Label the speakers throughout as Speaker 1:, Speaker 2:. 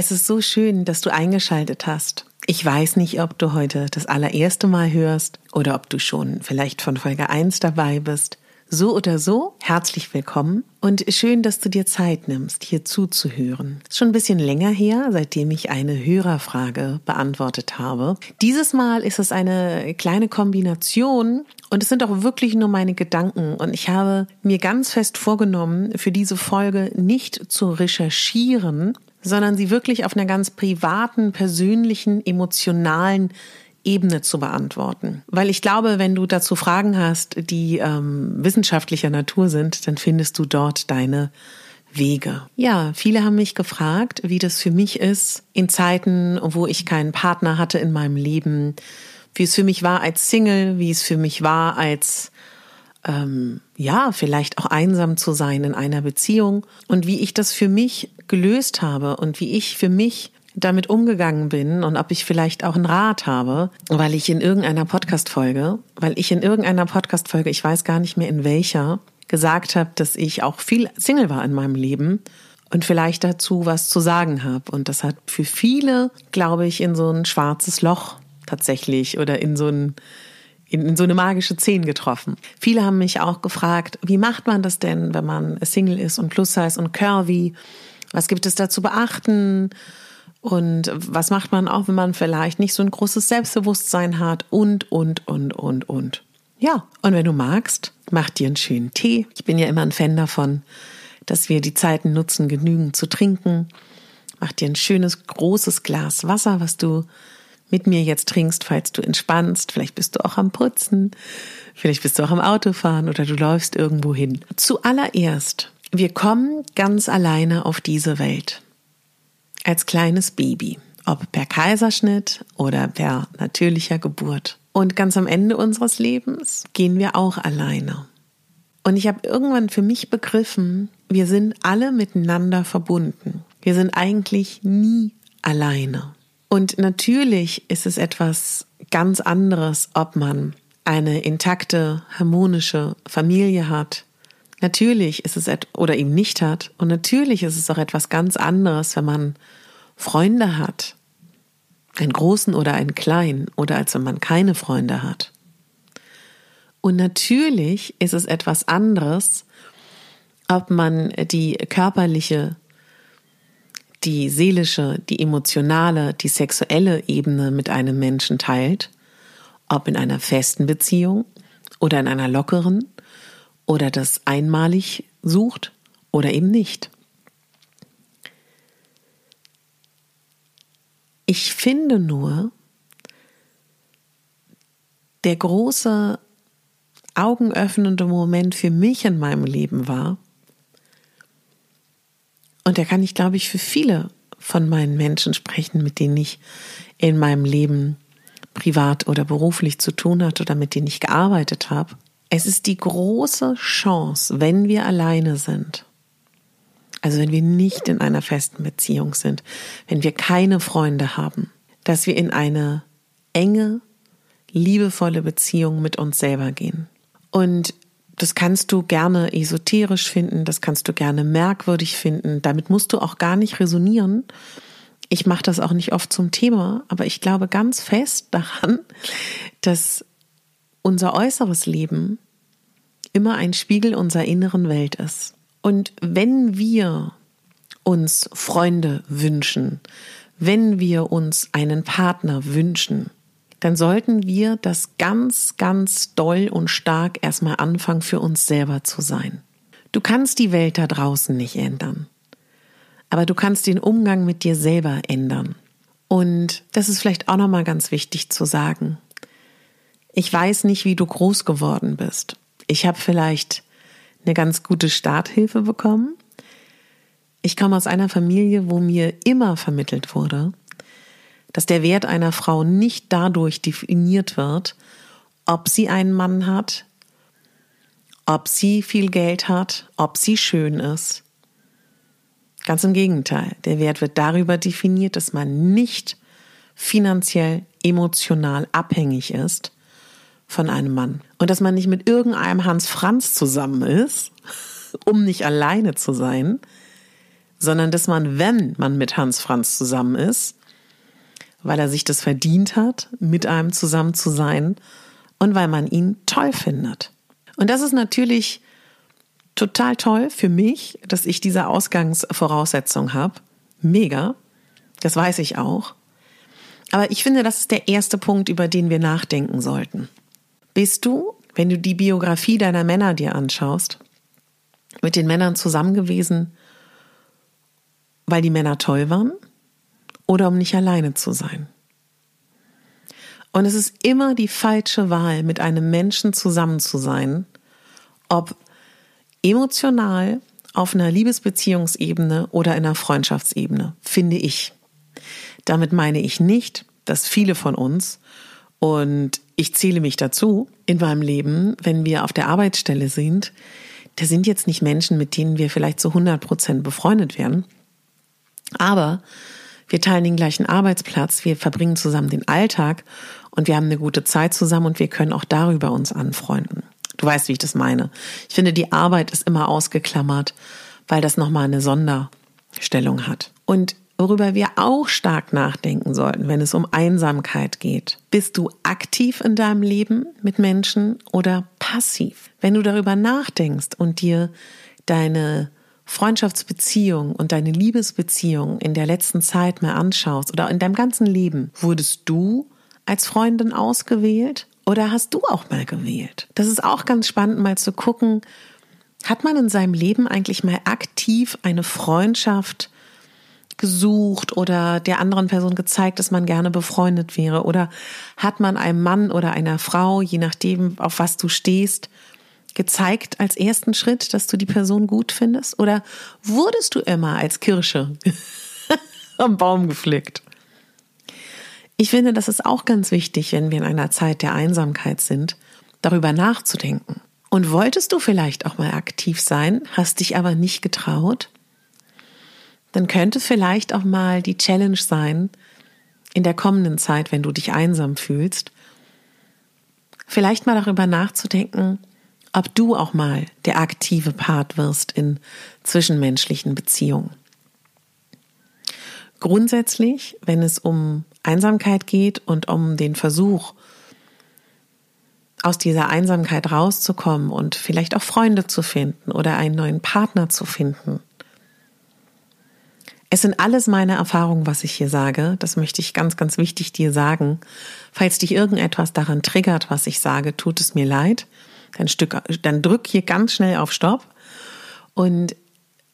Speaker 1: Es ist so schön, dass du eingeschaltet hast. Ich weiß nicht, ob du heute das allererste Mal hörst oder ob du schon vielleicht von Folge 1 dabei bist. So oder so, herzlich willkommen und schön, dass du dir Zeit nimmst, hier zuzuhören. Ist schon ein bisschen länger her, seitdem ich eine Hörerfrage beantwortet habe. Dieses Mal ist es eine kleine Kombination und es sind auch wirklich nur meine Gedanken und ich habe mir ganz fest vorgenommen, für diese Folge nicht zu recherchieren, sondern sie wirklich auf einer ganz privaten, persönlichen, emotionalen Ebene zu beantworten. Weil ich glaube, wenn du dazu Fragen hast, die ähm, wissenschaftlicher Natur sind, dann findest du dort deine Wege. Ja, viele haben mich gefragt, wie das für mich ist in Zeiten, wo ich keinen Partner hatte in meinem Leben, wie es für mich war als Single, wie es für mich war als ähm, ja, vielleicht auch einsam zu sein in einer Beziehung und wie ich das für mich gelöst habe und wie ich für mich damit umgegangen bin und ob ich vielleicht auch einen Rat habe, weil ich in irgendeiner Podcast-Folge, weil ich in irgendeiner Podcast-Folge, ich weiß gar nicht mehr in welcher, gesagt habe, dass ich auch viel Single war in meinem Leben und vielleicht dazu was zu sagen habe. Und das hat für viele, glaube ich, in so ein schwarzes Loch tatsächlich oder in so ein in, in so eine magische Zehn getroffen. Viele haben mich auch gefragt, wie macht man das denn, wenn man Single ist und Plus Size und Curvy? Was gibt es da zu beachten? Und was macht man auch, wenn man vielleicht nicht so ein großes Selbstbewusstsein hat? Und, und, und, und, und. Ja, und wenn du magst, mach dir einen schönen Tee. Ich bin ja immer ein Fan davon, dass wir die Zeiten nutzen, genügend zu trinken. Mach dir ein schönes, großes Glas Wasser, was du mit mir jetzt trinkst, falls du entspannst. Vielleicht bist du auch am Putzen, vielleicht bist du auch am Autofahren oder du läufst irgendwo hin. Zuallererst, wir kommen ganz alleine auf diese Welt. Als kleines Baby. Ob per Kaiserschnitt oder per natürlicher Geburt. Und ganz am Ende unseres Lebens gehen wir auch alleine. Und ich habe irgendwann für mich begriffen, wir sind alle miteinander verbunden. Wir sind eigentlich nie alleine. Und natürlich ist es etwas ganz anderes, ob man eine intakte, harmonische Familie hat. Natürlich ist es oder eben nicht hat. Und natürlich ist es auch etwas ganz anderes, wenn man Freunde hat. Einen großen oder einen kleinen oder als wenn man keine Freunde hat. Und natürlich ist es etwas anderes, ob man die körperliche die seelische, die emotionale, die sexuelle Ebene mit einem Menschen teilt, ob in einer festen Beziehung oder in einer lockeren oder das einmalig sucht oder eben nicht. Ich finde nur, der große augenöffnende Moment für mich in meinem Leben war, und da kann ich, glaube ich, für viele von meinen Menschen sprechen, mit denen ich in meinem Leben privat oder beruflich zu tun hatte oder mit denen ich gearbeitet habe. Es ist die große Chance, wenn wir alleine sind, also wenn wir nicht in einer festen Beziehung sind, wenn wir keine Freunde haben, dass wir in eine enge, liebevolle Beziehung mit uns selber gehen. Und Das kannst du gerne esoterisch finden, das kannst du gerne merkwürdig finden. Damit musst du auch gar nicht resonieren. Ich mache das auch nicht oft zum Thema, aber ich glaube ganz fest daran, dass unser äußeres Leben immer ein Spiegel unserer inneren Welt ist. Und wenn wir uns Freunde wünschen, wenn wir uns einen Partner wünschen, dann sollten wir das ganz, ganz doll und stark erstmal anfangen, für uns selber zu sein. Du kannst die Welt da draußen nicht ändern, aber du kannst den Umgang mit dir selber ändern. Und das ist vielleicht auch nochmal ganz wichtig zu sagen. Ich weiß nicht, wie du groß geworden bist. Ich habe vielleicht eine ganz gute Starthilfe bekommen. Ich komme aus einer Familie, wo mir immer vermittelt wurde, dass der Wert einer Frau nicht dadurch definiert wird, ob sie einen Mann hat, ob sie viel Geld hat, ob sie schön ist. Ganz im Gegenteil, der Wert wird darüber definiert, dass man nicht finanziell, emotional abhängig ist von einem Mann. Und dass man nicht mit irgendeinem Hans Franz zusammen ist, um nicht alleine zu sein, sondern dass man, wenn man mit Hans Franz zusammen ist, weil er sich das verdient hat, mit einem zusammen zu sein und weil man ihn toll findet. Und das ist natürlich total toll für mich, dass ich diese Ausgangsvoraussetzung habe. Mega. Das weiß ich auch. Aber ich finde, das ist der erste Punkt, über den wir nachdenken sollten. Bist du, wenn du die Biografie deiner Männer dir anschaust, mit den Männern zusammen gewesen, weil die Männer toll waren oder um nicht alleine zu sein. Und es ist immer die falsche Wahl, mit einem Menschen zusammen zu sein, ob emotional, auf einer Liebesbeziehungsebene oder in einer Freundschaftsebene, finde ich. Damit meine ich nicht, dass viele von uns, und ich zähle mich dazu, in meinem Leben, wenn wir auf der Arbeitsstelle sind, da sind jetzt nicht Menschen, mit denen wir vielleicht zu 100 Prozent befreundet werden, aber wir teilen den gleichen Arbeitsplatz, wir verbringen zusammen den Alltag und wir haben eine gute Zeit zusammen und wir können auch darüber uns anfreunden. Du weißt, wie ich das meine. Ich finde, die Arbeit ist immer ausgeklammert, weil das nochmal eine Sonderstellung hat. Und worüber wir auch stark nachdenken sollten, wenn es um Einsamkeit geht. Bist du aktiv in deinem Leben mit Menschen oder passiv? Wenn du darüber nachdenkst und dir deine Freundschaftsbeziehung und deine Liebesbeziehung in der letzten Zeit mal anschaust oder in deinem ganzen Leben, wurdest du als Freundin ausgewählt oder hast du auch mal gewählt? Das ist auch ganz spannend mal zu gucken, hat man in seinem Leben eigentlich mal aktiv eine Freundschaft gesucht oder der anderen Person gezeigt, dass man gerne befreundet wäre? Oder hat man einem Mann oder einer Frau, je nachdem, auf was du stehst, gezeigt als ersten Schritt, dass du die Person gut findest? Oder wurdest du immer als Kirsche am Baum gepflückt? Ich finde, das ist auch ganz wichtig, wenn wir in einer Zeit der Einsamkeit sind, darüber nachzudenken. Und wolltest du vielleicht auch mal aktiv sein, hast dich aber nicht getraut? Dann könnte vielleicht auch mal die Challenge sein, in der kommenden Zeit, wenn du dich einsam fühlst, vielleicht mal darüber nachzudenken, ob du auch mal der aktive Part wirst in zwischenmenschlichen Beziehungen. Grundsätzlich, wenn es um Einsamkeit geht und um den Versuch, aus dieser Einsamkeit rauszukommen und vielleicht auch Freunde zu finden oder einen neuen Partner zu finden. Es sind alles meine Erfahrungen, was ich hier sage. Das möchte ich ganz, ganz wichtig dir sagen. Falls dich irgendetwas daran triggert, was ich sage, tut es mir leid dann, Stück, dann drück hier ganz schnell auf Stopp. Und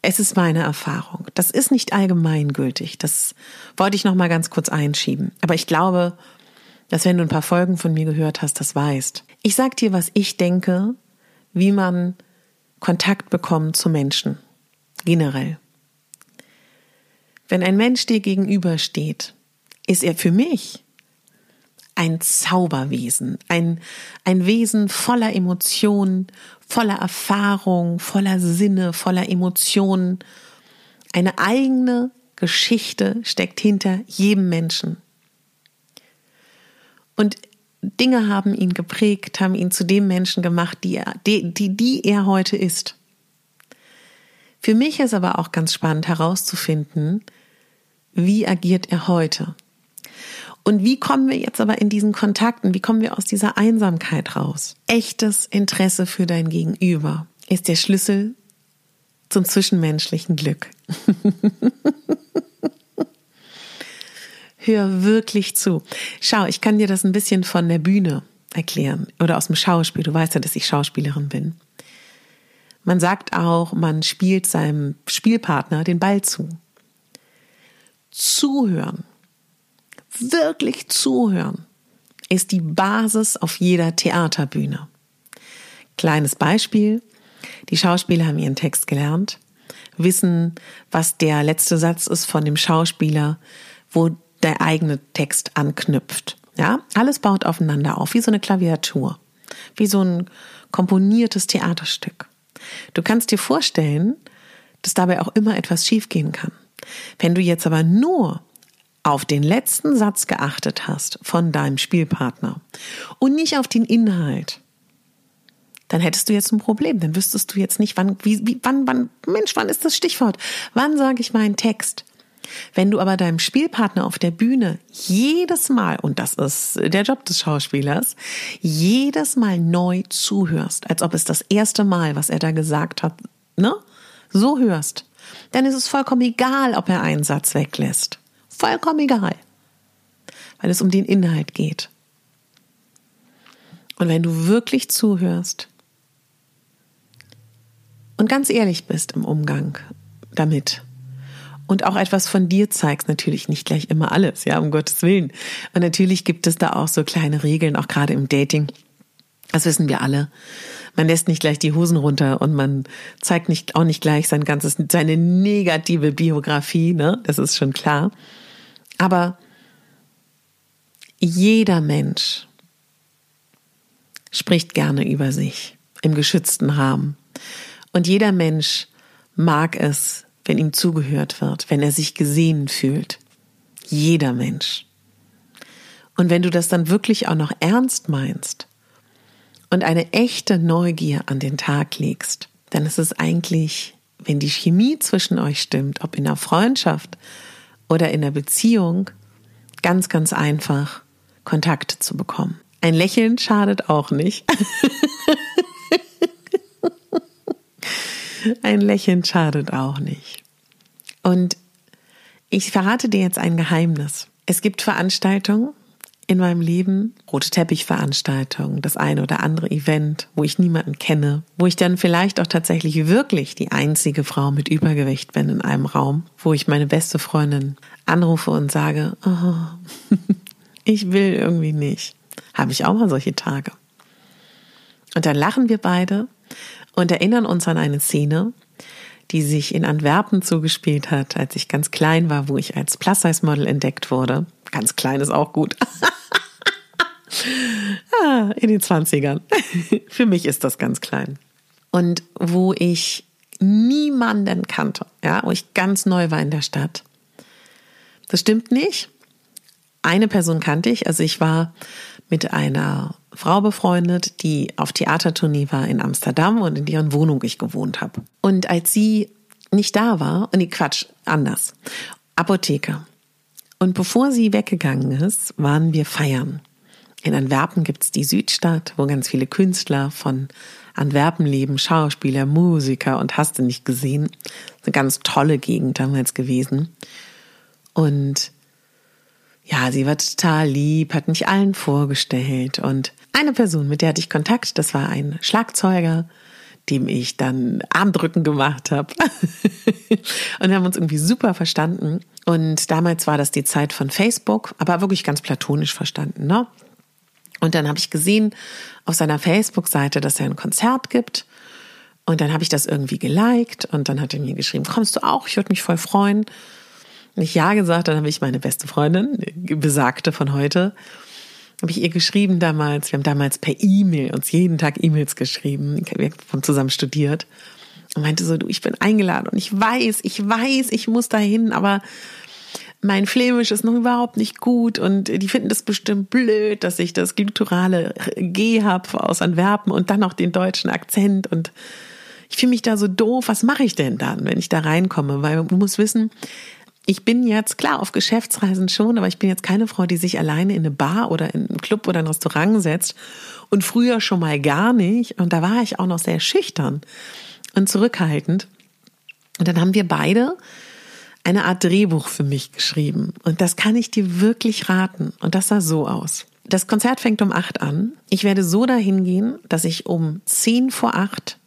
Speaker 1: es ist meine Erfahrung. Das ist nicht allgemeingültig. Das wollte ich noch mal ganz kurz einschieben. Aber ich glaube, dass wenn du ein paar Folgen von mir gehört hast, das weißt. Ich sag dir, was ich denke, wie man Kontakt bekommt zu Menschen. Generell. Wenn ein Mensch dir gegenübersteht, ist er für mich ein Zauberwesen, ein, ein Wesen voller Emotionen, voller Erfahrung, voller Sinne, voller Emotionen. Eine eigene Geschichte steckt hinter jedem Menschen. Und Dinge haben ihn geprägt, haben ihn zu dem Menschen gemacht, die, er, die, die, die er heute ist. Für mich ist aber auch ganz spannend herauszufinden, wie agiert er heute? Und wie kommen wir jetzt aber in diesen Kontakten, wie kommen wir aus dieser Einsamkeit raus? Echtes Interesse für dein Gegenüber ist der Schlüssel zum zwischenmenschlichen Glück. Hör wirklich zu. Schau, ich kann dir das ein bisschen von der Bühne erklären oder aus dem Schauspiel. Du weißt ja, dass ich Schauspielerin bin. Man sagt auch, man spielt seinem Spielpartner den Ball zu. Zuhören, wirklich zuhören, ist die Basis auf jeder Theaterbühne. Kleines Beispiel. Die Schauspieler haben ihren Text gelernt, wissen, was der letzte Satz ist von dem Schauspieler, wo der eigene Text anknüpft. Ja, alles baut aufeinander auf, wie so eine Klaviatur, wie so ein komponiertes Theaterstück. Du kannst dir vorstellen, dass dabei auch immer etwas schiefgehen kann. Wenn du jetzt aber nur auf den letzten Satz geachtet hast von deinem Spielpartner und nicht auf den Inhalt, dann hättest du jetzt ein Problem. Dann wüsstest du jetzt nicht, wann, wie, wie, wann, wann, Mensch, wann ist das Stichwort? Wann sage ich meinen Text? Wenn du aber deinem Spielpartner auf der Bühne jedes Mal, und das ist der Job des Schauspielers, jedes Mal neu zuhörst, als ob es das erste Mal, was er da gesagt hat, ne, so hörst, dann ist es vollkommen egal, ob er einen Satz weglässt. Vollkommen egal. Weil es um den Inhalt geht. Und wenn du wirklich zuhörst und ganz ehrlich bist im Umgang damit, und auch etwas von dir zeigst, natürlich nicht gleich immer alles, ja, um Gottes Willen. Und natürlich gibt es da auch so kleine Regeln, auch gerade im Dating. Das wissen wir alle. Man lässt nicht gleich die Hosen runter und man zeigt nicht, auch nicht gleich sein ganzes, seine negative Biografie, ne? Das ist schon klar. Aber jeder Mensch spricht gerne über sich im geschützten Rahmen. Und jeder Mensch mag es, wenn ihm zugehört wird, wenn er sich gesehen fühlt. Jeder Mensch. Und wenn du das dann wirklich auch noch ernst meinst und eine echte Neugier an den Tag legst, dann ist es eigentlich, wenn die Chemie zwischen euch stimmt, ob in der Freundschaft oder in der Beziehung, ganz, ganz einfach, Kontakte zu bekommen. Ein Lächeln schadet auch nicht. Ein Lächeln schadet auch nicht. Und ich verrate dir jetzt ein Geheimnis. Es gibt Veranstaltungen in meinem Leben, rote Teppichveranstaltungen, das eine oder andere Event, wo ich niemanden kenne, wo ich dann vielleicht auch tatsächlich wirklich die einzige Frau mit Übergewicht bin in einem Raum, wo ich meine beste Freundin anrufe und sage, oh, ich will irgendwie nicht. Habe ich auch mal solche Tage. Und dann lachen wir beide und erinnern uns an eine Szene, die sich in Antwerpen zugespielt hat, als ich ganz klein war, wo ich als Plus-Size-Model entdeckt wurde. Ganz klein ist auch gut. ah, in den 20ern. Für mich ist das ganz klein. Und wo ich niemanden kannte, ja, wo ich ganz neu war in der Stadt. Das stimmt nicht. Eine Person kannte ich, also ich war mit einer Frau befreundet, die auf Theatertournee war in Amsterdam und in deren Wohnung ich gewohnt habe. Und als sie nicht da war, und die Quatsch, anders, Apotheke. Und bevor sie weggegangen ist, waren wir feiern. In Antwerpen gibt's die Südstadt, wo ganz viele Künstler von Antwerpen leben, Schauspieler, Musiker und hast du nicht gesehen. Eine ganz tolle Gegend damals gewesen. Und ja, sie war total lieb, hat mich allen vorgestellt und eine Person, mit der hatte ich Kontakt, das war ein Schlagzeuger, dem ich dann Armdrücken gemacht habe. und wir haben uns irgendwie super verstanden. Und damals war das die Zeit von Facebook, aber wirklich ganz platonisch verstanden. Ne? Und dann habe ich gesehen auf seiner Facebook-Seite, dass er ein Konzert gibt. Und dann habe ich das irgendwie geliked und dann hat er mir geschrieben, kommst du auch? Ich würde mich voll freuen. Ich ja gesagt, dann habe ich meine beste Freundin, besagte von heute, habe ich ihr geschrieben damals. Wir haben damals per E-Mail uns jeden Tag E-Mails geschrieben. Wir haben zusammen studiert. Und meinte so, du, ich bin eingeladen und ich weiß, ich weiß, ich muss dahin, aber mein Flämisch ist noch überhaupt nicht gut und die finden das bestimmt blöd, dass ich das gluturale G habe aus Antwerpen und dann noch den deutschen Akzent und ich fühle mich da so doof. Was mache ich denn dann, wenn ich da reinkomme? Weil du musst wissen, ich bin jetzt klar auf Geschäftsreisen schon, aber ich bin jetzt keine Frau, die sich alleine in eine Bar oder in einen Club oder ein Restaurant setzt und früher schon mal gar nicht. Und da war ich auch noch sehr schüchtern und zurückhaltend. Und dann haben wir beide eine Art Drehbuch für mich geschrieben. Und das kann ich dir wirklich raten. Und das sah so aus. Das Konzert fängt um acht an. Ich werde so dahin gehen, dass ich um zehn vor acht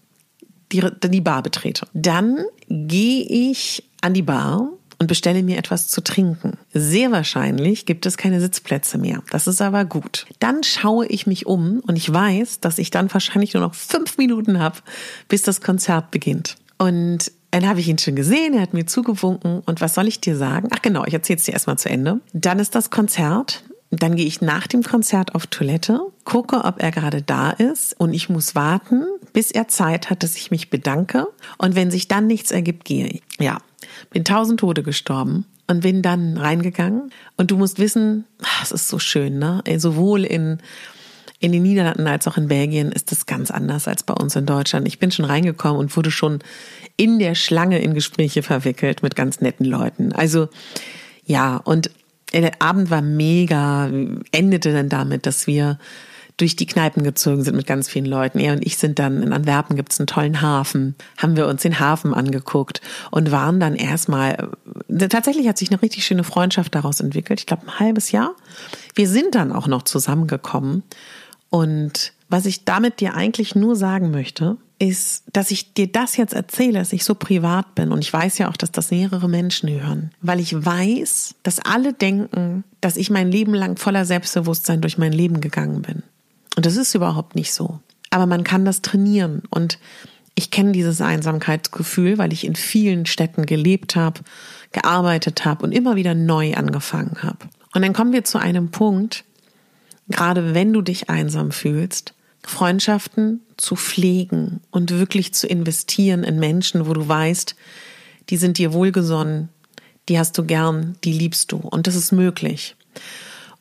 Speaker 1: die, die Bar betrete. Dann gehe ich an die Bar und bestelle mir etwas zu trinken. Sehr wahrscheinlich gibt es keine Sitzplätze mehr. Das ist aber gut. Dann schaue ich mich um und ich weiß, dass ich dann wahrscheinlich nur noch fünf Minuten habe, bis das Konzert beginnt. Und dann habe ich ihn schon gesehen, er hat mir zugewunken. Und was soll ich dir sagen? Ach genau, ich erzähle es dir erstmal zu Ende. Dann ist das Konzert. Dann gehe ich nach dem Konzert auf Toilette, gucke, ob er gerade da ist und ich muss warten, bis er Zeit hat, dass ich mich bedanke. Und wenn sich dann nichts ergibt, gehe ich. Ja, bin tausend Tode gestorben und bin dann reingegangen. Und du musst wissen, es ist so schön, ne? Sowohl in in den Niederlanden als auch in Belgien ist es ganz anders als bei uns in Deutschland. Ich bin schon reingekommen und wurde schon in der Schlange in Gespräche verwickelt mit ganz netten Leuten. Also ja, und der Abend war mega, endete dann damit, dass wir durch die Kneipen gezogen sind mit ganz vielen Leuten. Er und ich sind dann in Antwerpen gibt's einen tollen Hafen, haben wir uns den Hafen angeguckt und waren dann erstmal, tatsächlich hat sich eine richtig schöne Freundschaft daraus entwickelt, ich glaube ein halbes Jahr. Wir sind dann auch noch zusammengekommen und was ich damit dir eigentlich nur sagen möchte, ist, dass ich dir das jetzt erzähle, dass ich so privat bin. Und ich weiß ja auch, dass das mehrere Menschen hören. Weil ich weiß, dass alle denken, dass ich mein Leben lang voller Selbstbewusstsein durch mein Leben gegangen bin. Und das ist überhaupt nicht so. Aber man kann das trainieren. Und ich kenne dieses Einsamkeitsgefühl, weil ich in vielen Städten gelebt habe, gearbeitet habe und immer wieder neu angefangen habe. Und dann kommen wir zu einem Punkt, gerade wenn du dich einsam fühlst, Freundschaften zu pflegen und wirklich zu investieren in Menschen, wo du weißt, die sind dir wohlgesonnen, die hast du gern, die liebst du und das ist möglich.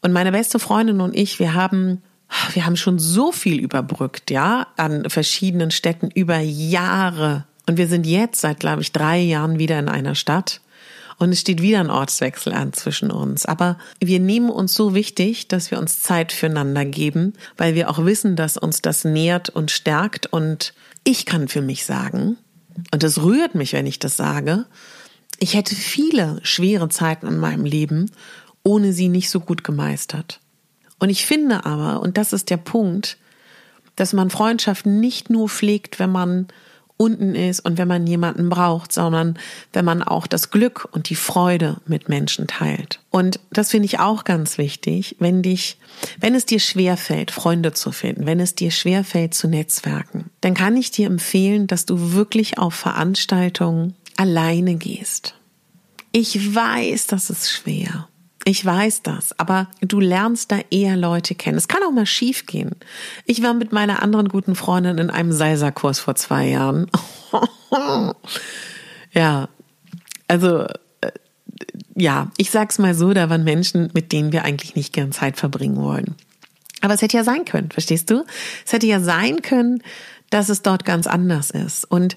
Speaker 1: Und meine beste Freundin und ich, wir haben wir haben schon so viel überbrückt, ja, an verschiedenen Städten über Jahre. Und wir sind jetzt seit, glaube ich, drei Jahren wieder in einer Stadt. Und es steht wieder ein Ortswechsel an zwischen uns. Aber wir nehmen uns so wichtig, dass wir uns Zeit füreinander geben, weil wir auch wissen, dass uns das nährt und stärkt. Und ich kann für mich sagen, und es rührt mich, wenn ich das sage, ich hätte viele schwere Zeiten in meinem Leben ohne sie nicht so gut gemeistert. Und ich finde aber, und das ist der Punkt, dass man Freundschaften nicht nur pflegt, wenn man unten ist und wenn man jemanden braucht, sondern wenn man auch das Glück und die Freude mit Menschen teilt. Und das finde ich auch ganz wichtig, wenn dich, wenn es dir schwerfällt, Freunde zu finden, wenn es dir schwerfällt zu netzwerken, dann kann ich dir empfehlen, dass du wirklich auf Veranstaltungen alleine gehst. Ich weiß, das ist schwer. Ich weiß das, aber du lernst da eher Leute kennen. Es kann auch mal schief gehen. Ich war mit meiner anderen guten Freundin in einem Salsa-Kurs vor zwei Jahren. ja, also äh, ja, ich sag's mal so, da waren Menschen, mit denen wir eigentlich nicht gern Zeit verbringen wollen. Aber es hätte ja sein können, verstehst du? Es hätte ja sein können, dass es dort ganz anders ist. Und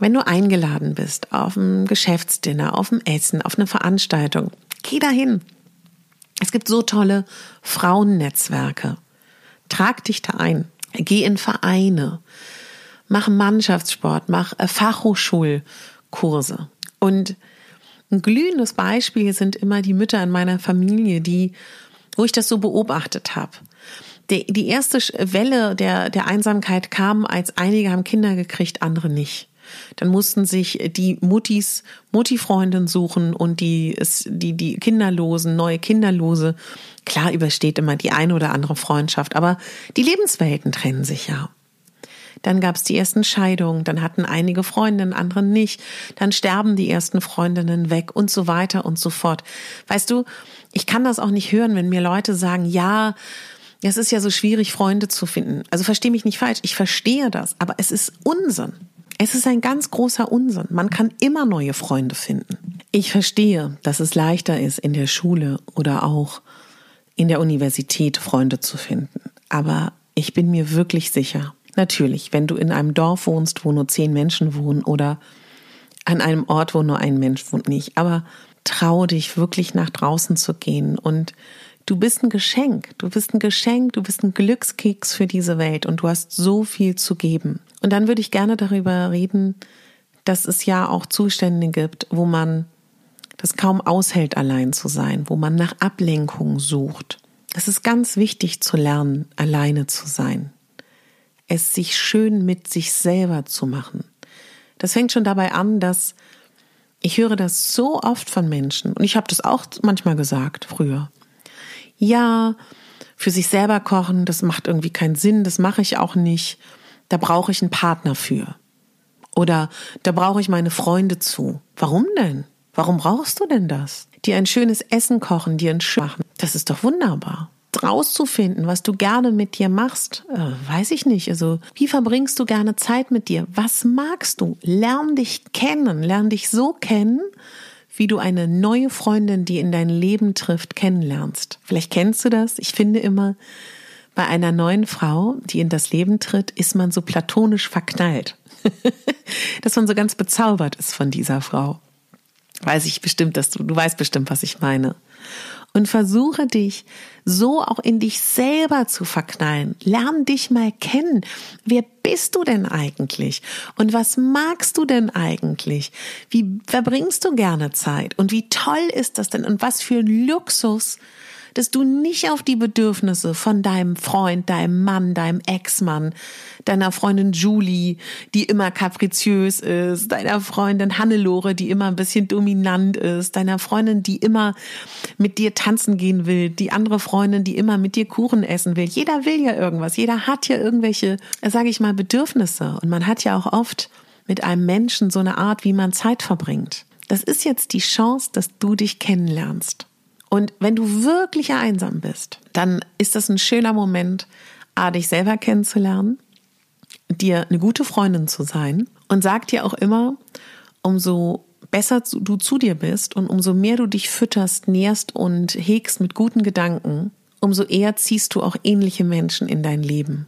Speaker 1: wenn du eingeladen bist auf ein Geschäftsdinner, auf ein Essen, auf eine Veranstaltung, geh dahin. Es gibt so tolle Frauennetzwerke. Trag dich da ein. Geh in Vereine. Mach Mannschaftssport. Mach äh, Fachhochschulkurse. Und ein glühendes Beispiel sind immer die Mütter in meiner Familie, die, wo ich das so beobachtet habe. Die, die erste Welle der, der Einsamkeit kam, als einige haben Kinder gekriegt, andere nicht. Dann mussten sich die Muttis Mutti-Freundin suchen und die, die, die Kinderlosen, neue Kinderlose. Klar übersteht immer die eine oder andere Freundschaft, aber die Lebenswelten trennen sich ja. Dann gab es die ersten Scheidungen, dann hatten einige Freundinnen, andere nicht, dann sterben die ersten Freundinnen weg und so weiter und so fort. Weißt du, ich kann das auch nicht hören, wenn mir Leute sagen, ja, es ist ja so schwierig, Freunde zu finden. Also verstehe mich nicht falsch, ich verstehe das, aber es ist Unsinn. Es ist ein ganz großer Unsinn. Man kann immer neue Freunde finden. Ich verstehe, dass es leichter ist, in der Schule oder auch in der Universität Freunde zu finden. Aber ich bin mir wirklich sicher, natürlich, wenn du in einem Dorf wohnst, wo nur zehn Menschen wohnen oder an einem Ort, wo nur ein Mensch wohnt, nicht. Aber trau dich wirklich nach draußen zu gehen und du bist ein Geschenk. Du bist ein Geschenk, du bist ein Glückskeks für diese Welt und du hast so viel zu geben. Und dann würde ich gerne darüber reden, dass es ja auch Zustände gibt, wo man das kaum aushält, allein zu sein, wo man nach Ablenkung sucht. Es ist ganz wichtig zu lernen, alleine zu sein. Es sich schön mit sich selber zu machen. Das fängt schon dabei an, dass ich höre das so oft von Menschen und ich habe das auch manchmal gesagt früher. Ja, für sich selber kochen, das macht irgendwie keinen Sinn, das mache ich auch nicht. Da brauche ich einen Partner für. Oder da brauche ich meine Freunde zu. Warum denn? Warum brauchst du denn das? Dir ein schönes Essen kochen, dir ein Schön machen. Das ist doch wunderbar. Rauszufinden, was du gerne mit dir machst, äh, weiß ich nicht. Also, wie verbringst du gerne Zeit mit dir? Was magst du? Lern dich kennen. Lern dich so kennen, wie du eine neue Freundin, die in dein Leben trifft, kennenlernst. Vielleicht kennst du das. Ich finde immer, bei einer neuen Frau, die in das Leben tritt, ist man so platonisch verknallt. Dass man so ganz bezaubert ist von dieser Frau weiß ich bestimmt, dass du, du weißt bestimmt, was ich meine. Und versuche dich so auch in dich selber zu verknallen. Lern dich mal kennen. Wer bist du denn eigentlich? Und was magst du denn eigentlich? Wie verbringst du gerne Zeit? Und wie toll ist das denn? Und was für ein Luxus, dass du nicht auf die Bedürfnisse von deinem Freund, deinem Mann, deinem Ex-Mann, deiner Freundin Julie, die immer kapriziös ist, deiner Freundin Hannelore, die immer ein bisschen dominant ist, deiner Freundin, die immer mit dir tanzen gehen will, die andere Freundin, die immer mit dir Kuchen essen will. Jeder will ja irgendwas, jeder hat ja irgendwelche, sage ich mal, Bedürfnisse und man hat ja auch oft mit einem Menschen so eine Art, wie man Zeit verbringt. Das ist jetzt die Chance, dass du dich kennenlernst. Und wenn du wirklich einsam bist, dann ist das ein schöner Moment, A, dich selber kennenzulernen, dir eine gute Freundin zu sein und sag dir auch immer, umso besser du zu dir bist und umso mehr du dich fütterst, nährst und hegst mit guten Gedanken, umso eher ziehst du auch ähnliche Menschen in dein Leben.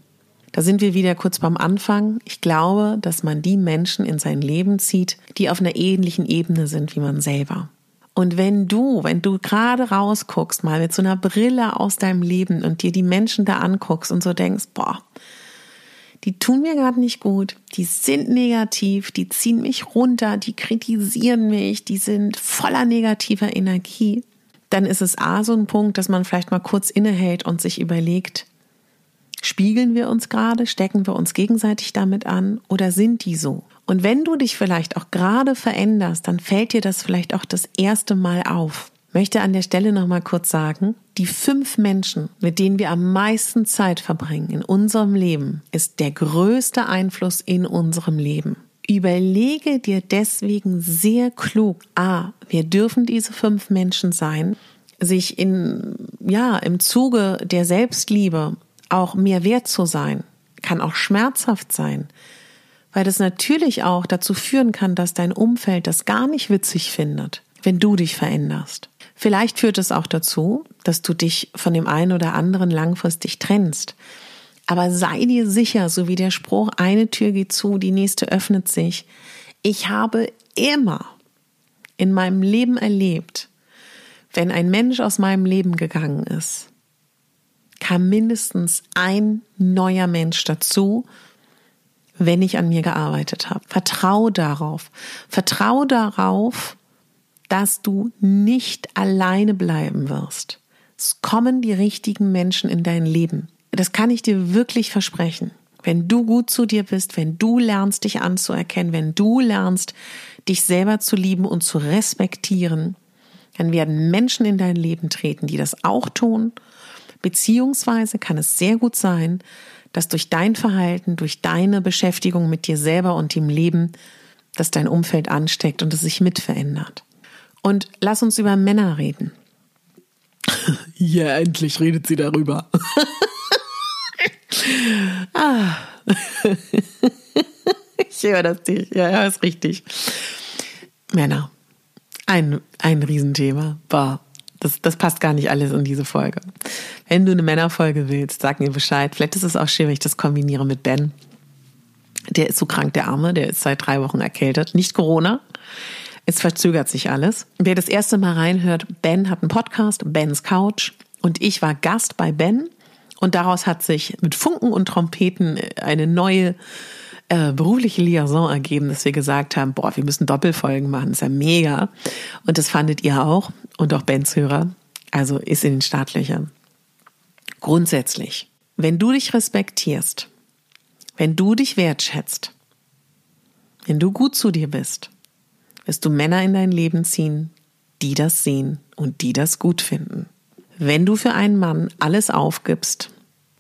Speaker 1: Da sind wir wieder kurz beim Anfang. Ich glaube, dass man die Menschen in sein Leben zieht, die auf einer ähnlichen Ebene sind wie man selber. Und wenn du, wenn du gerade rausguckst, mal mit so einer Brille aus deinem Leben und dir die Menschen da anguckst und so denkst, boah, die tun mir gerade nicht gut, die sind negativ, die ziehen mich runter, die kritisieren mich, die sind voller negativer Energie, dann ist es A so ein Punkt, dass man vielleicht mal kurz innehält und sich überlegt, spiegeln wir uns gerade, stecken wir uns gegenseitig damit an oder sind die so? Und wenn du dich vielleicht auch gerade veränderst, dann fällt dir das vielleicht auch das erste Mal auf. Möchte an der Stelle noch mal kurz sagen, die fünf Menschen, mit denen wir am meisten Zeit verbringen in unserem Leben, ist der größte Einfluss in unserem Leben. Überlege dir deswegen sehr klug, a, wir dürfen diese fünf Menschen sein, sich in, ja, im Zuge der Selbstliebe auch mehr wert zu sein, kann auch schmerzhaft sein weil das natürlich auch dazu führen kann, dass dein Umfeld das gar nicht witzig findet, wenn du dich veränderst. Vielleicht führt es auch dazu, dass du dich von dem einen oder anderen langfristig trennst. Aber sei dir sicher, so wie der Spruch, eine Tür geht zu, die nächste öffnet sich. Ich habe immer in meinem Leben erlebt, wenn ein Mensch aus meinem Leben gegangen ist, kam mindestens ein neuer Mensch dazu, wenn ich an mir gearbeitet habe. Vertrau darauf. Vertrau darauf, dass du nicht alleine bleiben wirst. Es kommen die richtigen Menschen in dein Leben. Das kann ich dir wirklich versprechen. Wenn du gut zu dir bist, wenn du lernst, dich anzuerkennen, wenn du lernst, dich selber zu lieben und zu respektieren, dann werden Menschen in dein Leben treten, die das auch tun. Beziehungsweise kann es sehr gut sein, dass durch dein Verhalten, durch deine Beschäftigung mit dir selber und dem Leben, dass dein Umfeld ansteckt und es sich mit verändert. Und lass uns über Männer reden.
Speaker 2: Ja, endlich redet sie darüber.
Speaker 1: ah. ich höre das nicht. Ja, ja, ist richtig. Männer. Ein, ein Riesenthema. Boah, das, das passt gar nicht alles in diese Folge. Wenn du eine Männerfolge willst, sag mir Bescheid. Vielleicht ist es auch schön, wenn ich das kombiniere mit Ben. Der ist so krank, der Arme, der ist seit drei Wochen erkältet. Nicht Corona. Es verzögert sich alles. Wer das erste Mal reinhört, Ben hat einen Podcast, Bens Couch. Und ich war Gast bei Ben. Und daraus hat sich mit Funken und Trompeten eine neue äh, berufliche Liaison ergeben, dass wir gesagt haben, boah, wir müssen Doppelfolgen machen, das ist ja mega. Und das fandet ihr auch und auch Bens Hörer. Also ist in den Startlöchern. Grundsätzlich, wenn du dich respektierst, wenn du dich wertschätzt, wenn du gut zu dir bist, wirst du Männer in dein Leben ziehen, die das sehen und die das gut finden. Wenn du für einen Mann alles aufgibst,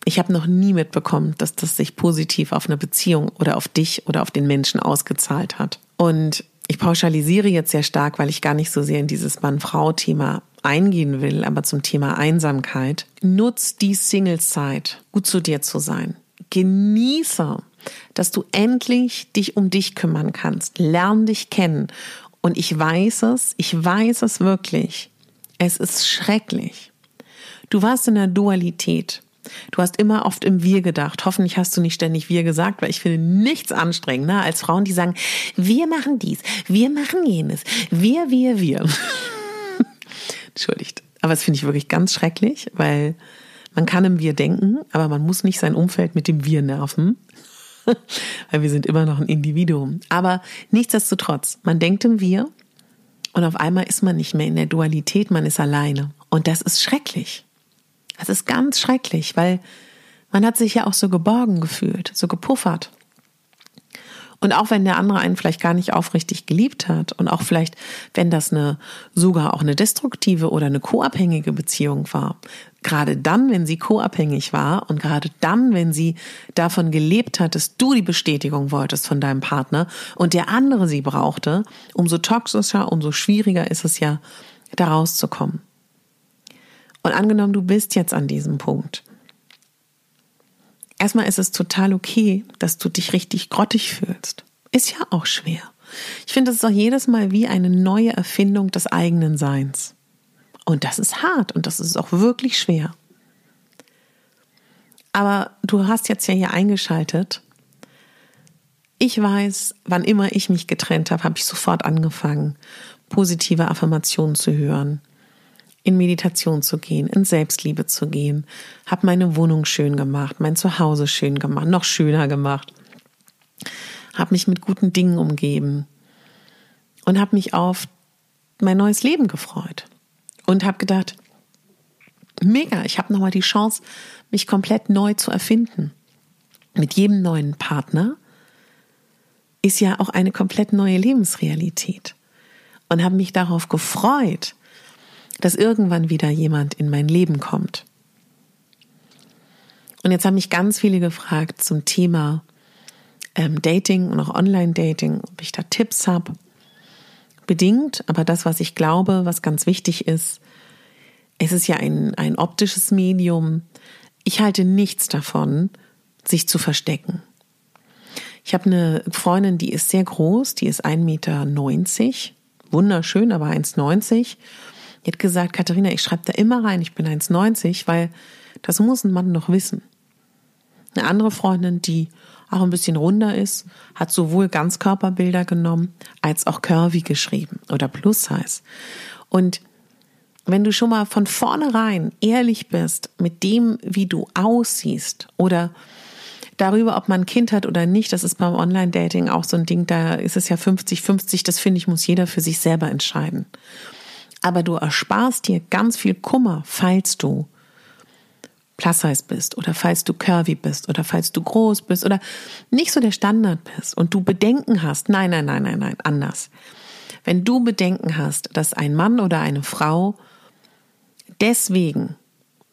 Speaker 1: ich habe noch nie mitbekommen, dass das sich positiv auf eine Beziehung oder auf dich oder auf den Menschen ausgezahlt hat. Und ich pauschalisiere jetzt sehr stark, weil ich gar nicht so sehr in dieses Mann-Frau-Thema eingehen will, aber zum Thema Einsamkeit. Nutz die Singlezeit, gut zu dir zu sein. Genieße, dass du endlich dich um dich kümmern kannst. Lern dich kennen. Und ich weiß es, ich weiß es wirklich. Es ist schrecklich. Du warst in der Dualität. Du hast immer oft im Wir gedacht. Hoffentlich hast du nicht ständig Wir gesagt, weil ich finde nichts anstrengender als Frauen, die sagen, wir machen dies, wir machen jenes, wir, wir, wir. Entschuldigt. Aber das finde ich wirklich ganz schrecklich, weil man kann im Wir denken, aber man muss nicht sein Umfeld mit dem Wir nerven. weil wir sind immer noch ein Individuum. Aber nichtsdestotrotz, man denkt im Wir und auf einmal ist man nicht mehr in der Dualität, man ist alleine. Und das ist schrecklich. Das ist ganz schrecklich, weil man hat sich ja auch so geborgen gefühlt, so gepuffert. Und auch wenn der andere einen vielleicht gar nicht aufrichtig geliebt hat und auch vielleicht, wenn das eine sogar auch eine destruktive oder eine co-abhängige Beziehung war, gerade dann, wenn sie co-abhängig war und gerade dann, wenn sie davon gelebt hat, dass du die Bestätigung wolltest von deinem Partner und der andere sie brauchte, umso toxischer, umso schwieriger ist es ja, da rauszukommen. Und angenommen, du bist jetzt an diesem Punkt. Erstmal ist es total okay, dass du dich richtig grottig fühlst. Ist ja auch schwer. Ich finde, es ist auch jedes Mal wie eine neue Erfindung des eigenen Seins. Und das ist hart und das ist auch wirklich schwer. Aber du hast jetzt ja hier eingeschaltet. Ich weiß, wann immer ich mich getrennt habe, habe ich sofort angefangen, positive Affirmationen zu hören, in Meditation zu gehen, in Selbstliebe zu gehen, habe meine Wohnung schön gemacht, mein Zuhause schön gemacht, noch schöner gemacht, habe mich mit guten Dingen umgeben und habe mich auf mein neues Leben gefreut. Und habe gedacht, mega, ich habe nochmal die Chance, mich komplett neu zu erfinden. Mit jedem neuen Partner ist ja auch eine komplett neue Lebensrealität. Und habe mich darauf gefreut, dass irgendwann wieder jemand in mein Leben kommt. Und jetzt haben mich ganz viele gefragt zum Thema ähm, Dating und auch Online-Dating, ob ich da Tipps habe. Bedingt, aber das, was ich glaube, was ganz wichtig ist, es ist ja ein, ein optisches Medium. Ich halte nichts davon, sich zu verstecken. Ich habe eine Freundin, die ist sehr groß, die ist 1,90 Meter, wunderschön, aber 1,90 die hat gesagt, Katharina, ich schreibe da immer rein, ich bin 1,90, weil das muss ein Mann doch wissen. Eine andere Freundin, die auch ein bisschen runder ist, hat sowohl Ganzkörperbilder genommen als auch Curvy geschrieben oder Plus Size. Und wenn du schon mal von vornherein ehrlich bist mit dem, wie du aussiehst oder darüber, ob man ein Kind hat oder nicht, das ist beim Online-Dating auch so ein Ding, da ist es ja 50-50, das finde ich, muss jeder für sich selber entscheiden. Aber du ersparst dir ganz viel Kummer, falls du plus-size bist oder falls du curvy bist oder falls du groß bist oder nicht so der Standard bist und du Bedenken hast. Nein, nein, nein, nein, nein, anders. Wenn du Bedenken hast, dass ein Mann oder eine Frau deswegen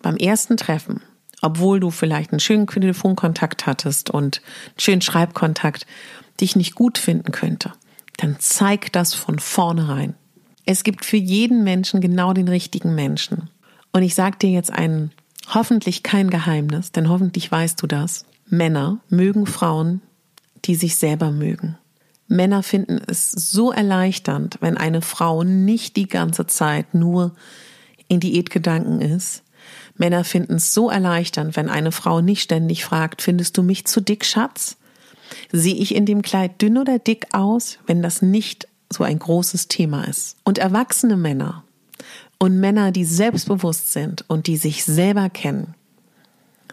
Speaker 1: beim ersten Treffen, obwohl du vielleicht einen schönen Telefonkontakt hattest und einen schönen Schreibkontakt, dich nicht gut finden könnte, dann zeig das von vornherein. Es gibt für jeden Menschen genau den richtigen Menschen. Und ich sage dir jetzt ein hoffentlich kein Geheimnis, denn hoffentlich weißt du das. Männer mögen Frauen, die sich selber mögen. Männer finden es so erleichternd, wenn eine Frau nicht die ganze Zeit nur in Diätgedanken ist. Männer finden es so erleichternd, wenn eine Frau nicht ständig fragt, findest du mich zu dick, Schatz? Sehe ich in dem Kleid dünn oder dick aus, wenn das nicht so ein großes Thema ist? Und erwachsene Männer und Männer, die selbstbewusst sind und die sich selber kennen,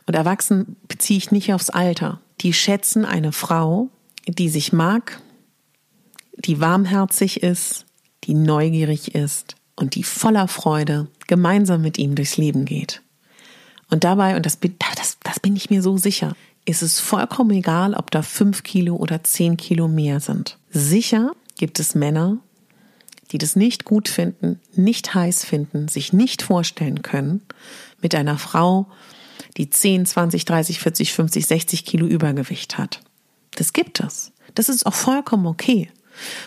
Speaker 1: und erwachsen beziehe ich nicht aufs Alter, die schätzen eine Frau, die sich mag, die warmherzig ist, die neugierig ist und die voller Freude gemeinsam mit ihm durchs Leben geht. Und dabei, und das, das, das bin ich mir so sicher, ist es vollkommen egal, ob da fünf Kilo oder zehn Kilo mehr sind. Sicher gibt es Männer, die das nicht gut finden, nicht heiß finden, sich nicht vorstellen können, mit einer Frau, die 10, 20, 30, 40, 50, 60 Kilo Übergewicht hat. Das gibt es. Das ist auch vollkommen okay.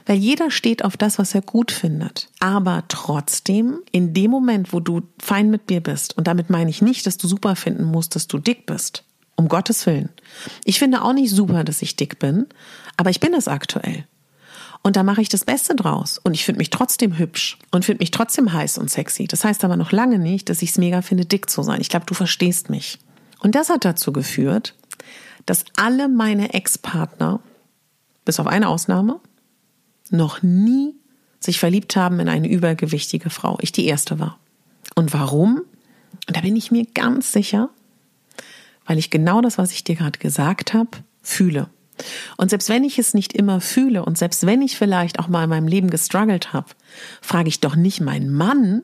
Speaker 1: Weil jeder steht auf das, was er gut findet. Aber trotzdem, in dem Moment, wo du fein mit dir bist, und damit meine ich nicht, dass du super finden musst, dass du dick bist. Um Gottes Willen. Ich finde auch nicht super, dass ich dick bin, aber ich bin es aktuell. Und da mache ich das Beste draus. Und ich finde mich trotzdem hübsch und finde mich trotzdem heiß und sexy. Das heißt aber noch lange nicht, dass ich es mega finde, dick zu sein. Ich glaube, du verstehst mich. Und das hat dazu geführt, dass alle meine Ex-Partner, bis auf eine Ausnahme, noch nie sich verliebt haben in eine übergewichtige Frau. Ich die erste war. Und warum? Und da bin ich mir ganz sicher, weil ich genau das, was ich dir gerade gesagt habe, fühle. Und selbst wenn ich es nicht immer fühle und selbst wenn ich vielleicht auch mal in meinem Leben gestruggelt habe, frage ich doch nicht meinen Mann,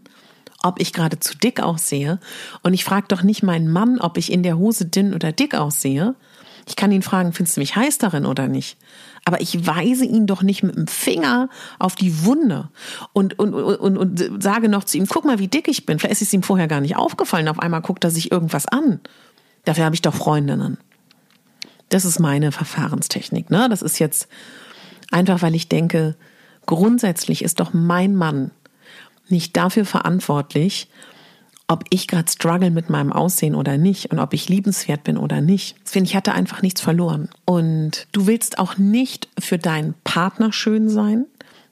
Speaker 1: ob ich gerade zu dick aussehe. Und ich frage doch nicht meinen Mann, ob ich in der Hose dünn oder dick aussehe. Ich kann ihn fragen, findest du mich heiß darin oder nicht? Aber ich weise ihn doch nicht mit dem Finger auf die Wunde und, und, und, und sage noch zu ihm, guck mal, wie dick ich bin. Vielleicht ist es ihm vorher gar nicht aufgefallen. Auf einmal guckt er sich irgendwas an. Dafür habe ich doch Freundinnen. Das ist meine Verfahrenstechnik. Ne? Das ist jetzt einfach, weil ich denke, grundsätzlich ist doch mein Mann nicht dafür verantwortlich, ob ich gerade struggle mit meinem Aussehen oder nicht und ob ich liebenswert bin oder nicht. Deswegen, ich hatte einfach nichts verloren. Und du willst auch nicht für deinen Partner schön sein.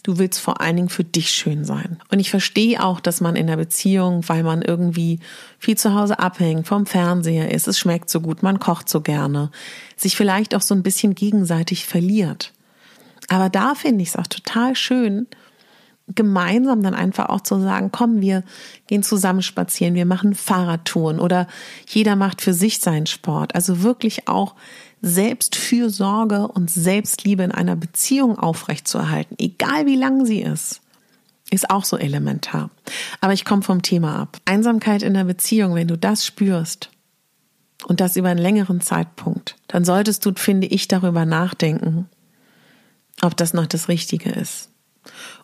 Speaker 1: Du willst vor allen Dingen für dich schön sein. Und ich verstehe auch, dass man in der Beziehung, weil man irgendwie viel zu Hause abhängt, vom Fernseher ist, es schmeckt so gut, man kocht so gerne, sich vielleicht auch so ein bisschen gegenseitig verliert. Aber da finde ich es auch total schön, gemeinsam dann einfach auch zu sagen, komm, wir gehen zusammen spazieren, wir machen Fahrradtouren oder jeder macht für sich seinen Sport. Also wirklich auch Selbstfürsorge und Selbstliebe in einer Beziehung aufrechtzuerhalten, egal wie lang sie ist, ist auch so elementar. Aber ich komme vom Thema ab. Einsamkeit in der Beziehung, wenn du das spürst und das über einen längeren Zeitpunkt, dann solltest du, finde ich, darüber nachdenken, ob das noch das Richtige ist.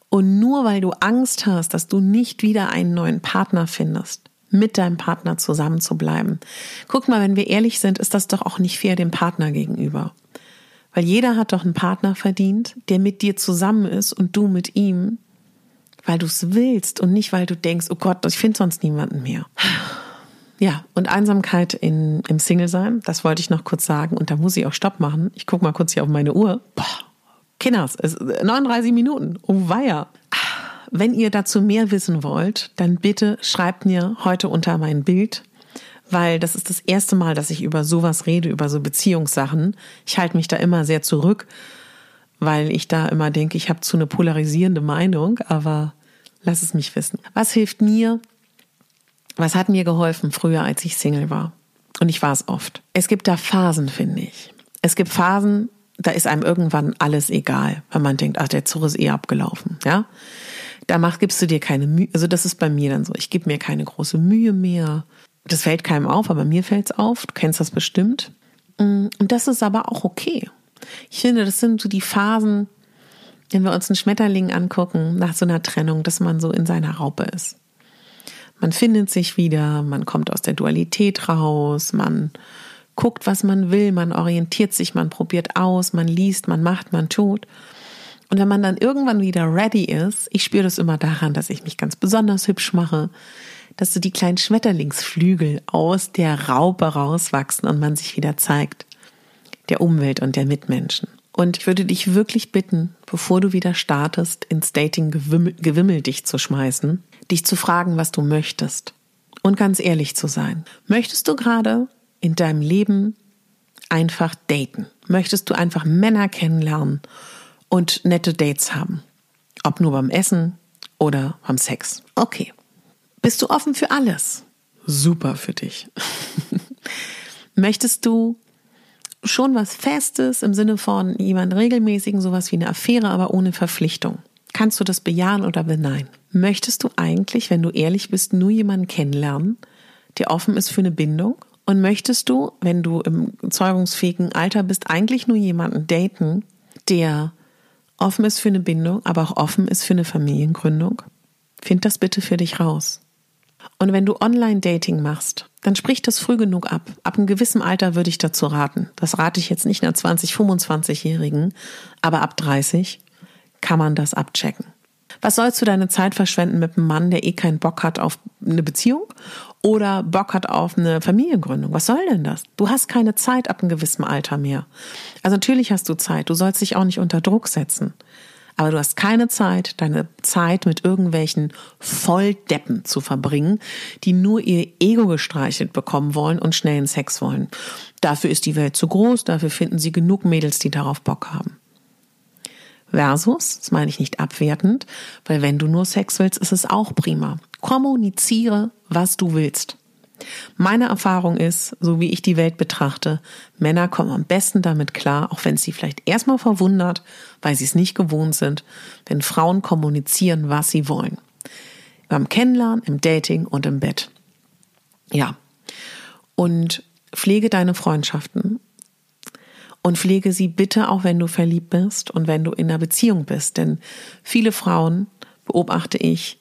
Speaker 1: Und nur weil du Angst hast, dass du nicht wieder einen neuen Partner findest, mit deinem Partner zusammen zu bleiben. Guck mal, wenn wir ehrlich sind, ist das doch auch nicht fair dem Partner gegenüber. Weil jeder hat doch einen Partner verdient, der mit dir zusammen ist und du mit ihm, weil du es willst und nicht, weil du denkst, oh Gott, ich finde sonst niemanden mehr. Ja, und Einsamkeit in, im Single-Sein, das wollte ich noch kurz sagen und da muss ich auch Stopp machen. Ich gucke mal kurz hier auf meine Uhr. Boah, Kinders, 39 Minuten. Oh weia. Wenn ihr dazu mehr wissen wollt, dann bitte schreibt mir heute unter mein Bild, weil das ist das erste Mal, dass ich über sowas rede, über so Beziehungssachen. Ich halte mich da immer sehr zurück, weil ich da immer denke, ich habe zu eine polarisierende Meinung, aber lass es mich wissen. Was hilft mir? Was hat mir geholfen früher, als ich Single war? Und ich war es oft. Es gibt da Phasen, finde ich. Es gibt Phasen, da ist einem irgendwann alles egal, weil man denkt, ach, der Zug ist eh abgelaufen, ja. Da mach, gibst du dir keine Mühe, also das ist bei mir dann so, ich gebe mir keine große Mühe mehr. Das fällt keinem auf, aber mir fällt's auf, du kennst das bestimmt. Mm, und das ist aber auch okay. Ich finde, das sind so die Phasen, wenn wir uns einen Schmetterling angucken, nach so einer Trennung, dass man so in seiner Raupe ist. Man findet sich wieder, man kommt aus der Dualität raus, man guckt, was man will, man orientiert sich, man probiert aus, man liest, man macht, man tut. Und wenn man dann irgendwann wieder ready ist, ich spüre das immer daran, dass ich mich ganz besonders hübsch mache, dass so die kleinen Schmetterlingsflügel aus der Raupe rauswachsen und man sich wieder zeigt, der Umwelt und der Mitmenschen. Und ich würde dich wirklich bitten, bevor du wieder startest, ins Dating-Gewimmel dich zu schmeißen, dich zu fragen, was du möchtest. Und ganz ehrlich zu sein. Möchtest du gerade in deinem Leben einfach daten? Möchtest du einfach Männer kennenlernen und nette Dates haben? Ob nur beim Essen oder beim Sex. Okay. Bist du offen für alles? Super für dich. Möchtest du schon was Festes im Sinne von jemand regelmäßigen, sowas wie eine Affäre, aber ohne Verpflichtung? Kannst du das bejahen oder beneinen? Möchtest du eigentlich, wenn du ehrlich bist, nur jemanden kennenlernen, der offen ist für eine Bindung? Und möchtest du, wenn du im zeugungsfähigen Alter bist, eigentlich nur jemanden daten, der offen ist für eine Bindung, aber auch offen ist für eine Familiengründung? Find das bitte für dich raus. Und wenn du Online-Dating machst, dann sprich das früh genug ab. Ab einem gewissen Alter würde ich dazu raten. Das rate ich jetzt nicht einer 20, 25-Jährigen, aber ab 30 kann man das abchecken. Was sollst du deine Zeit verschwenden mit einem Mann, der eh keinen Bock hat auf eine Beziehung oder Bock hat auf eine Familiengründung? Was soll denn das? Du hast keine Zeit ab einem gewissen Alter mehr. Also natürlich hast du Zeit. Du sollst dich auch nicht unter Druck setzen. Aber du hast keine Zeit, deine Zeit mit irgendwelchen Volldeppen zu verbringen, die nur ihr Ego gestreichelt bekommen wollen und schnellen Sex wollen. Dafür ist die Welt zu groß, dafür finden sie genug Mädels, die darauf Bock haben. Versus, das meine ich nicht abwertend, weil wenn du nur Sex willst, ist es auch prima. Kommuniziere, was du willst. Meine Erfahrung ist, so wie ich die Welt betrachte, Männer kommen am besten damit klar, auch wenn es sie vielleicht erstmal verwundert, weil sie es nicht gewohnt sind, wenn Frauen kommunizieren, was sie wollen. Beim Kennenlernen, im Dating und im Bett. Ja. Und pflege deine Freundschaften und pflege sie bitte auch, wenn du verliebt bist und wenn du in einer Beziehung bist. Denn viele Frauen, beobachte ich,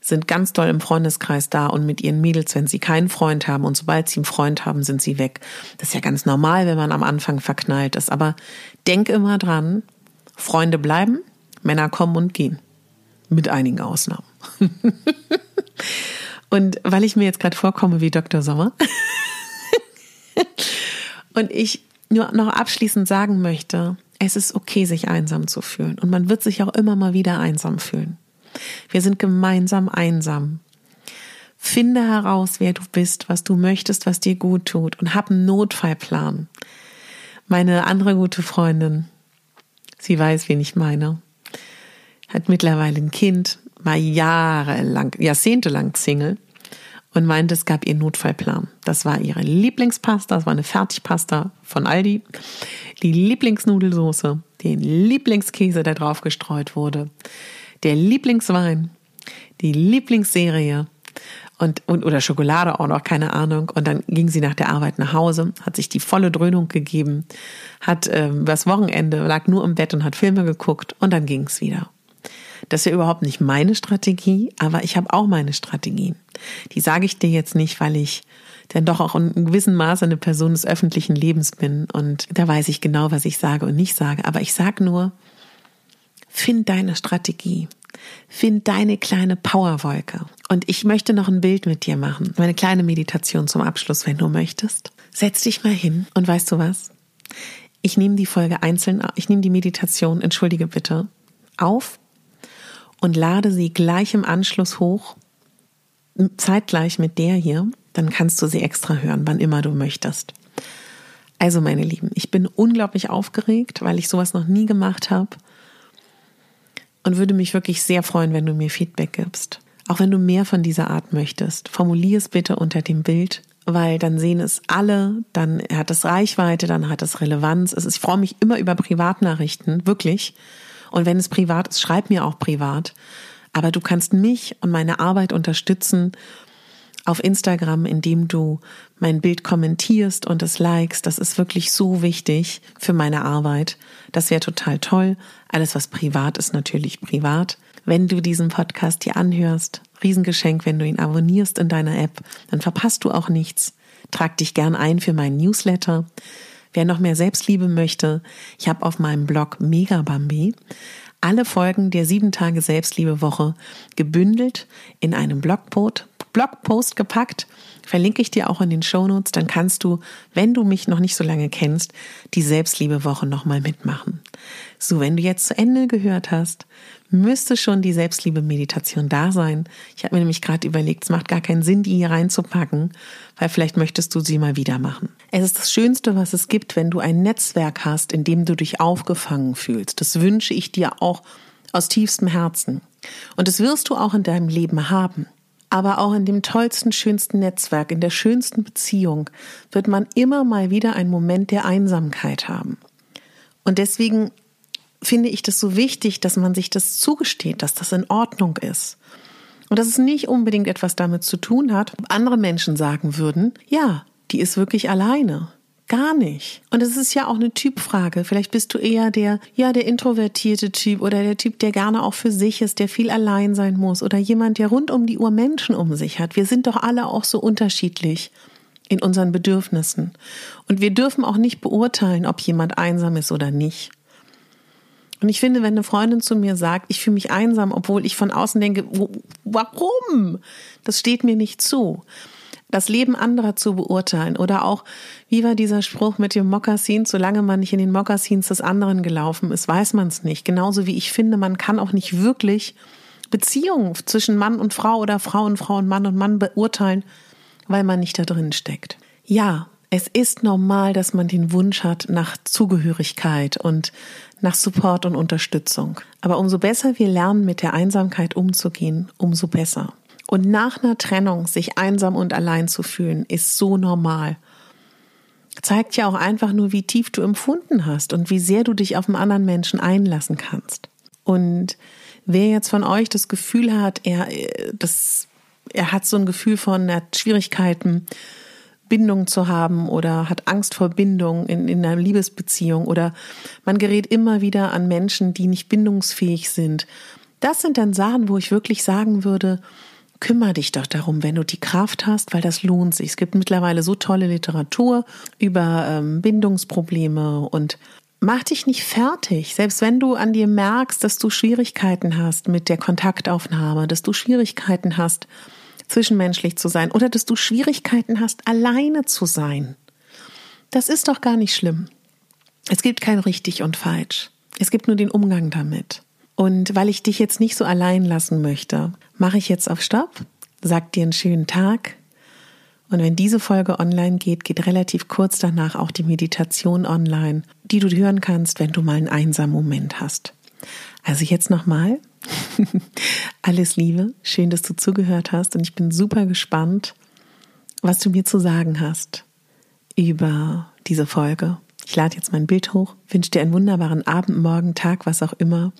Speaker 1: sind ganz doll im Freundeskreis da und mit ihren Mädels, wenn sie keinen Freund haben und sobald sie einen Freund haben, sind sie weg. Das ist ja ganz normal, wenn man am Anfang verknallt ist. Aber denk immer dran, Freunde bleiben, Männer kommen und gehen. Mit einigen Ausnahmen. und weil ich mir jetzt gerade vorkomme wie Dr. Sommer und ich nur noch abschließend sagen möchte, es ist okay, sich einsam zu fühlen. Und man wird sich auch immer mal wieder einsam fühlen. Wir sind gemeinsam einsam. Finde heraus, wer du bist, was du möchtest, was dir gut tut und hab einen Notfallplan. Meine andere gute Freundin, sie weiß, wen ich meine, hat mittlerweile ein Kind, war jahrelang, jahrzehntelang Single und meinte, es gab ihr Notfallplan. Das war ihre Lieblingspasta, das war eine Fertigpasta von Aldi, die Lieblingsnudelsoße, den Lieblingskäse, der drauf gestreut wurde, der Lieblingswein, die Lieblingsserie und, und oder Schokolade auch noch, keine Ahnung. Und dann ging sie nach der Arbeit nach Hause, hat sich die volle Dröhnung gegeben, hat ähm, das Wochenende, lag nur im Bett und hat Filme geguckt und dann ging es wieder. Das ist ja überhaupt nicht meine Strategie, aber ich habe auch meine Strategien. Die sage ich dir jetzt nicht, weil ich denn doch auch in gewissem Maße eine Person des öffentlichen Lebens bin und da weiß ich genau, was ich sage und nicht sage. Aber ich sage nur, Find deine Strategie. Find deine kleine Powerwolke. Und ich möchte noch ein Bild mit dir machen. Meine kleine Meditation zum Abschluss, wenn du möchtest. Setz dich mal hin und weißt du was? Ich nehme die Folge einzeln, ich nehme die Meditation, entschuldige bitte, auf und lade sie gleich im Anschluss hoch, zeitgleich mit der hier. Dann kannst du sie extra hören, wann immer du möchtest. Also meine Lieben, ich bin unglaublich aufgeregt, weil ich sowas noch nie gemacht habe und würde mich wirklich sehr freuen, wenn du mir Feedback gibst. Auch wenn du mehr von dieser Art möchtest, formulier es bitte unter dem Bild, weil dann sehen es alle, dann hat es Reichweite, dann hat es Relevanz. Es ich freue mich immer über Privatnachrichten, wirklich. Und wenn es privat ist, schreib mir auch privat. Aber du kannst mich und meine Arbeit unterstützen auf Instagram, indem du mein Bild kommentierst und es likest. Das ist wirklich so wichtig für meine Arbeit. Das wäre total toll. Alles, was privat ist, natürlich privat. Wenn du diesen Podcast dir anhörst, Riesengeschenk, wenn du ihn abonnierst in deiner App, dann verpasst du auch nichts. Trag dich gern ein für meinen Newsletter. Wer noch mehr Selbstliebe möchte, ich habe auf meinem Blog Megabambi alle Folgen der sieben Tage Selbstliebe Woche gebündelt in einem Blogpost Blogpost gepackt. Verlinke ich dir auch in den Shownotes. Dann kannst du, wenn du mich noch nicht so lange kennst, die Selbstliebewoche nochmal mitmachen. So, wenn du jetzt zu Ende gehört hast, müsste schon die Selbstliebe-Meditation da sein. Ich habe mir nämlich gerade überlegt, es macht gar keinen Sinn, die hier reinzupacken, weil vielleicht möchtest du sie mal wieder machen. Es ist das Schönste, was es gibt, wenn du ein Netzwerk hast, in dem du dich aufgefangen fühlst. Das wünsche ich dir auch aus tiefstem Herzen. Und das wirst du auch in deinem Leben haben. Aber auch in dem tollsten, schönsten Netzwerk, in der schönsten Beziehung wird man immer mal wieder einen Moment der Einsamkeit haben. Und deswegen finde ich das so wichtig, dass man sich das zugesteht, dass das in Ordnung ist. Und dass es nicht unbedingt etwas damit zu tun hat, ob andere Menschen sagen würden, ja, die ist wirklich alleine. Gar nicht. Und es ist ja auch eine Typfrage. Vielleicht bist du eher der, ja, der introvertierte Typ oder der Typ, der gerne auch für sich ist, der viel allein sein muss oder jemand, der rund um die Uhr Menschen um sich hat. Wir sind doch alle auch so unterschiedlich in unseren Bedürfnissen. Und wir dürfen auch nicht beurteilen, ob jemand einsam ist oder nicht. Und ich finde, wenn eine Freundin zu mir sagt, ich fühle mich einsam, obwohl ich von außen denke, warum? Das steht mir nicht zu. Das Leben anderer zu beurteilen oder auch, wie war dieser Spruch mit dem Mokassin, solange man nicht in den Mokassins des anderen gelaufen ist, weiß man es nicht. Genauso wie ich finde, man kann auch nicht wirklich Beziehungen zwischen Mann und Frau oder Frau und Frau und Mann und Mann beurteilen, weil man nicht da drin steckt. Ja, es ist normal, dass man den Wunsch hat nach Zugehörigkeit und nach Support und Unterstützung. Aber umso besser wir lernen, mit der Einsamkeit umzugehen, umso besser. Und nach einer Trennung sich einsam und allein zu fühlen, ist so normal. Zeigt ja auch einfach nur, wie tief du empfunden hast und wie sehr du dich auf einen anderen Menschen einlassen kannst. Und wer jetzt von euch das Gefühl hat, er, das, er hat so ein Gefühl von, er Schwierigkeiten, Bindung zu haben oder hat Angst vor Bindung in, in einer Liebesbeziehung oder man gerät immer wieder an Menschen, die nicht bindungsfähig sind. Das sind dann Sachen, wo ich wirklich sagen würde, kümmere dich doch darum, wenn du die Kraft hast, weil das lohnt sich. Es gibt mittlerweile so tolle Literatur über ähm, Bindungsprobleme und mach dich nicht fertig. Selbst wenn du an dir merkst, dass du Schwierigkeiten hast mit der Kontaktaufnahme, dass du Schwierigkeiten hast, zwischenmenschlich zu sein oder dass du Schwierigkeiten hast, alleine zu sein. Das ist doch gar nicht schlimm. Es gibt kein richtig und falsch. Es gibt nur den Umgang damit. Und weil ich dich jetzt nicht so allein lassen möchte, mache ich jetzt auf Stopp, sag dir einen schönen Tag. Und wenn diese Folge online geht, geht relativ kurz danach auch die Meditation online, die du hören kannst, wenn du mal einen einsamen Moment hast. Also jetzt nochmal. Alles Liebe, schön, dass du zugehört hast und ich bin super gespannt, was du mir zu sagen hast über diese Folge. Ich lade jetzt mein Bild hoch, wünsche dir einen wunderbaren Abend, Morgen, Tag, was auch immer.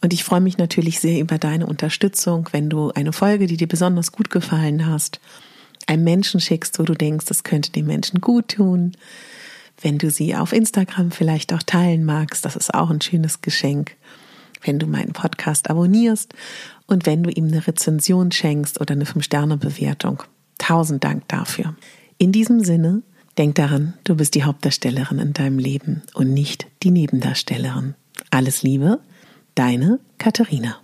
Speaker 1: Und ich freue mich natürlich sehr über deine Unterstützung, wenn du eine Folge, die dir besonders gut gefallen hast, einem Menschen schickst, wo du denkst, das könnte dem Menschen gut tun. Wenn du sie auf Instagram vielleicht auch teilen magst, das ist auch ein schönes Geschenk wenn du meinen Podcast abonnierst und wenn du ihm eine Rezension schenkst oder eine 5-Sterne-Bewertung. Tausend Dank dafür. In diesem Sinne, denk daran, du bist die Hauptdarstellerin in deinem Leben und nicht die Nebendarstellerin. Alles Liebe, deine Katharina.